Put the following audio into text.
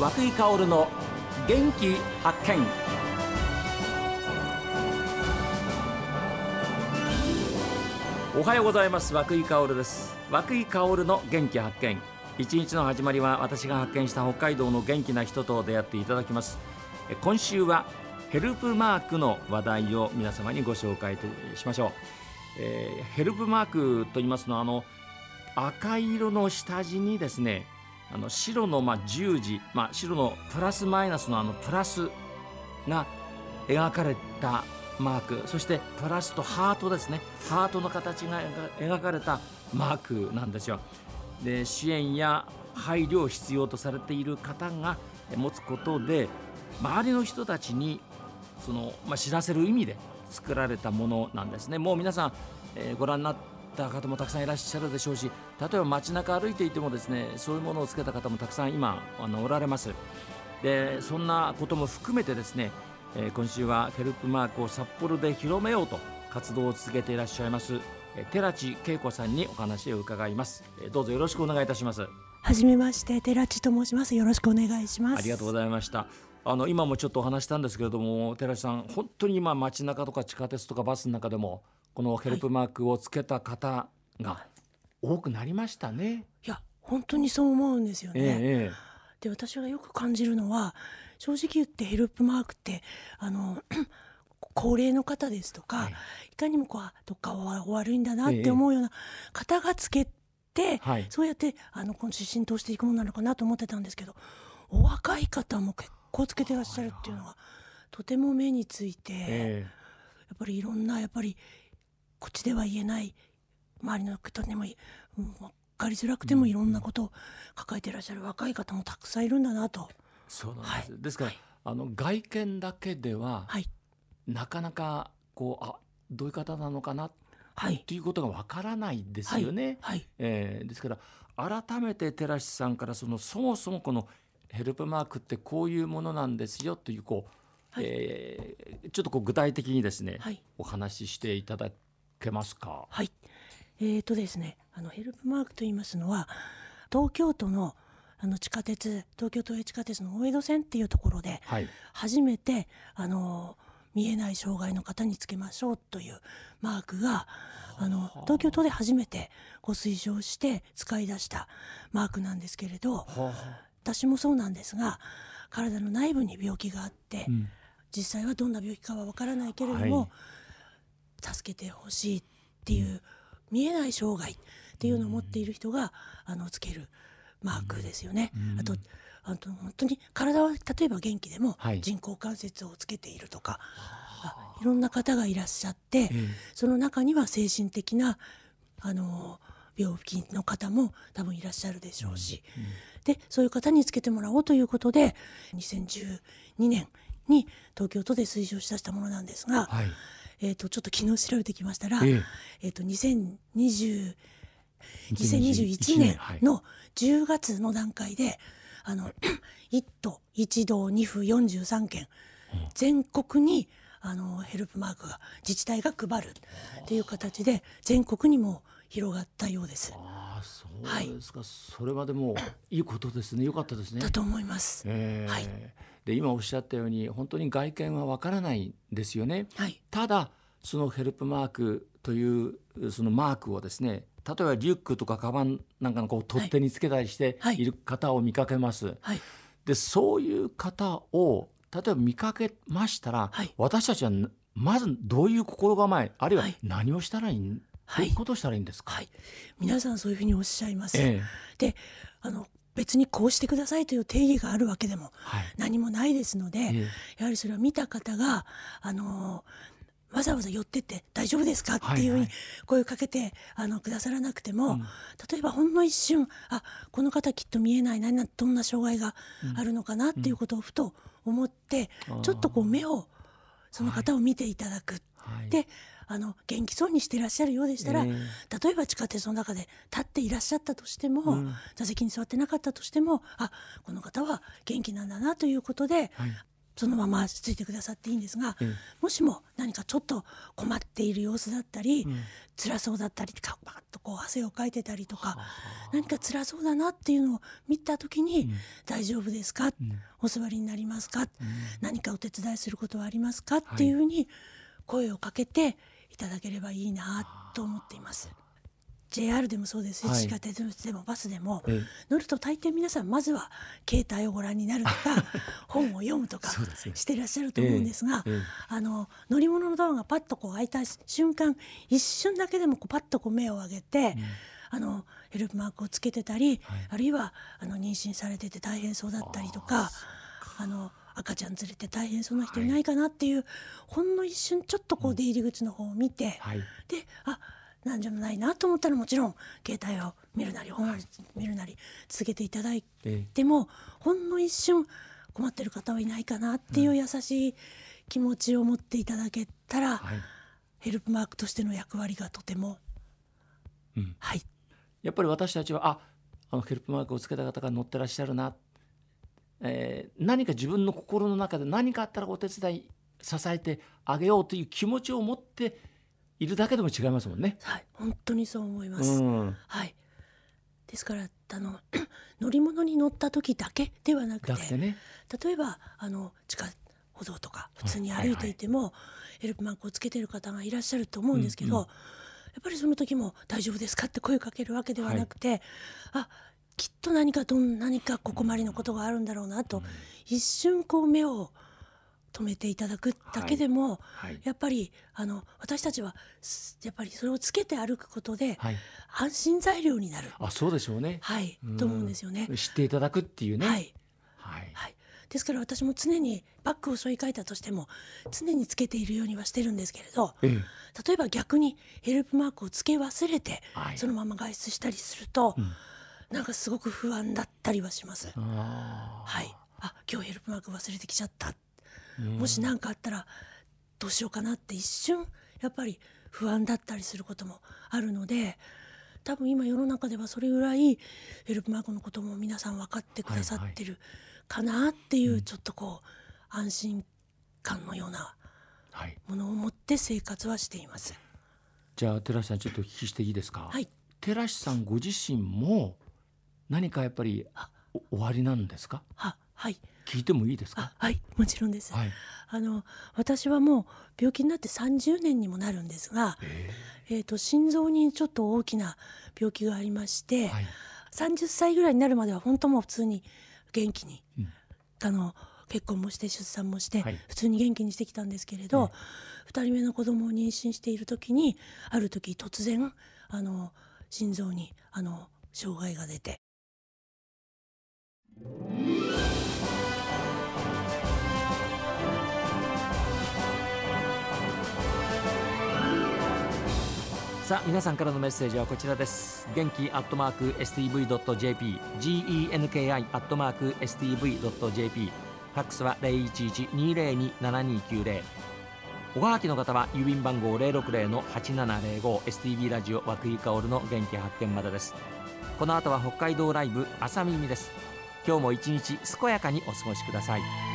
和久井薫の元気発見。おはようございます。和久井薫です。和久井薫の元気発見。一日の始まりは私が発見した北海道の元気な人と出会っていただきます。今週はヘルプマークの話題を皆様にご紹介しましょう、えー、ヘルプマークと言いますのはあの赤色の下地にですねあの白のま十字、まあ、白のプラスマイナスのあのプラスが描かれたマークそしてプラスとハートですねハートの形が描かれたマークなんですよ。で支援や配慮を必要とされている方が持つことで周りの人たちにその、まあ、知らせる意味で作られたものなんですね。もう皆さん、えー、ご覧になった方もたくさんいらっしゃるでしょうし例えば街中歩いていてもですねそういうものをつけた方もたくさん今あのおられます。でそんなことも含めてですね、えー、今週はヘルプマークを札幌で広めようと活動を続けていらっしゃいます寺地恵子さんにお話を伺います。どうぞよろしくお願いいたします。はじめまして寺地と申します。よろしくお願いします。ありがとうございました。あの今もちょっとお話したんですけれども寺地さん本当に今街中とか地下鉄とかバスの中でもこのヘルプマークをつけた方が多くなりましたね。いや本当にそう思うんですよね。えで私がよく感じるのは正直言ってヘルプマークってあの 高齢の方ですとか、はい、いかにもこうどっか悪いんだなって思うような方がつけて、はい、そうやってあの今週浸透していくものなのかなと思ってたんですけどお若い方も結構つけてらっしゃるっていうのはとても目について、え。やっぱりいろんなやっぱりこっちでは言えない周りの人にも分かりづらくてもいろんなことを抱えていらっしゃる若い方もたくさんいるんだなと。そうなんです、はい、ですから、はい、あの外見だけでは、はい、なかなかこうあどういう方なのかな？はい、ということがわからないですよね。はい。はい、えー、ですから改めて寺師さんからそのそもそもこのヘルプマークってこういうものなんですよというこう、はい、えー、ちょっとこう具体的にですね、はい、お話ししていただけますか？はい。えーとですね、あのヘルプマークと言いますのは東京都のあの地下鉄東京都営地下鉄の大江戸線っていうところで、はい、初めてあの見えない障害の方につけましょうというマークがあの東京都で初めてご推奨して使い出したマークなんですけれど私もそうなんですが体の内部に病気があって、うん、実際はどんな病気かはわからないけれども、はい、助けてほしいっていう見えない障害っていうのを持っている人があのつけるマークですよね。あとあと本当に体は例えば元気でも人工関節をつけているとか、はい、いろんな方がいらっしゃって、その中には精神的なあの病気の方も多分いらっしゃるでしょうし、でそういう方につけてもらおうということで2012年に東京都で推奨したものなんですが、はい、えーと、ちょっと昨日調べてきましたら、えー、えーと2020 2021年の10月の段階であの 1都1道2府43県全国にあのヘルプマークが自治体が配るっていう形で全国にも広がったようです。あそうですか、はい、それはでもいいことですね。よかったですね。だと思います。えー、はい。で今おっしゃったように本当に外見はわからないんですよね。はい、ただそのヘルプマークというそのマークをですね例えばリュックとかカバンなんかのこう取っ手につけたりしてい。る方を見かけます。はい。はい、でそういう方を例えば見かけましたら、はい、私たちはまずどういう心構えあるいは何をしたらいい、はい、どういうことをしたらいいんですか、皆さんそういうふうにおっしゃいます。え。であの別にこうしてくださいという定義があるわけでも何もないですので、はい、やはりそれは見た方があのわざわざ寄ってって大丈夫ですか？っていうふうに声をかけてあのくださらなくても、例えばほんの一瞬あこの方きっと見えない何どんな障害があるのかな？っていうことをふと思って、ちょっとこう目をその方を見ていただく。であの元気そうにしていらっしゃるようでしたら、えー、例えば地下鉄の中で立っていらっしゃったとしても、うん、座席に座ってなかったとしてもあこの方は元気なんだなということで、はい、そのままついてくださっていいんですが、もしも何かちょっと困っている様子だったり、うん、辛そうだったりバッとこう汗をかいてたりとか何か辛そうだなっていうのを見た時に「うん、大丈夫ですか、うん、お座りになりますか、何かお手伝いすることはありますか?」っていうふうに声をかけていただければいいなと思っています。JR でもそうですし、はい、地下鉄でもバスでも、乗ると大抵皆さんまずは携帯をご覧になるとか 本を読むとかしてらっしゃると思うんですが、あの乗り物のドアがパッとこう開いた瞬間一瞬だけでもこうパッとこう目を上げて、うん、あのヘルプマークをつけてたり、はい、あるいはあの妊娠されてて大変そうだったりとか。あの赤ちゃん連れて大変そうな人いないかなっていう、はい、ほんの一瞬ちょっとこう出入り口の方を見て、うん、であなんでもないなと思ったらもちろん携帯を見るなり本を見るなり続けていただいても、ほんの一瞬困ってる方はいないかなっていう優しい気持ちを持っていただけたら、ヘルプマークとしての役割がとても、うん、はい。やっぱり私たちはああのヘルプマークをつけた方が乗ってらっしゃるな、えー、何か自分の心の中で何かあったらお手伝い支えてあげようという気持ちを持っているだけでも違いますもんね。はい、本当にそう思います。うん、はい。ですからあの 乗り物に乗った時だけではなくて、ね、例えばあの地下歩道とか普通に歩いていても、はいはい、ヘルプマークをつけてる方がいらっしゃると思うんですけど、うんうん、やっぱりその時も「大丈夫ですか?」って声をかけるわけではなくて、はい、あきっと何かどん何かここまりのことがあるんだろうなと、うん、一瞬こう目を止めていただくだけでも、はい。はい、やっぱりあの私たちはやっぱりそれをつけて歩くことで、はい、安心材料になる。あそうでしょうね。はい。と思うんですよね。知っていただくっていうね。はい、はい。はい。ですから私も常にバッグを背負い替えたとしても常につけているようにはしてるんですけれど、ええ、例えば逆にヘルプマークをつけ忘れて、そのまま外出したりすると、うん、なんかすごく不安だったりはします。はいあ今日ヘルプマーク忘れてきちゃったもし何かあったらどうしようかなって一瞬やっぱり不安だったりすることもあるので多分今世の中ではそれぐらいヘルプマークのことも皆さん分かってくださってるかなっていうちょっとこう安心感のようなものを持って生活はしています。じゃあ寺師さんちょっとお聞きしていいですか？はい、寺師さんご自身も何かやっぱり終わりなんですか？ははい。聞いてもいいですか？はいもちろんです、はい、あの私はもう病気になって30年にもなるんですが、えー、と心臓にちょっと大きな病気がありまして、はい、30歳ぐらいになるまでは本当もう普通に元気に、うん、あの結婚もして出産もして、普通に元気にしてきたんですけれど、2人目の子供を妊娠している時にある時突然あの心臓にあの障害が出て。さあ皆さんからのメッセージはこちらです。元気アットマーク STV.jp genki アットマーク STV.jp ファックスは0112027290おはがきの方は郵便番号060-8705 STV ラジオ和久井薫の元気発見までです。この後は北海道ライブ朝耳です。今日も一日健やかにお過ごしください。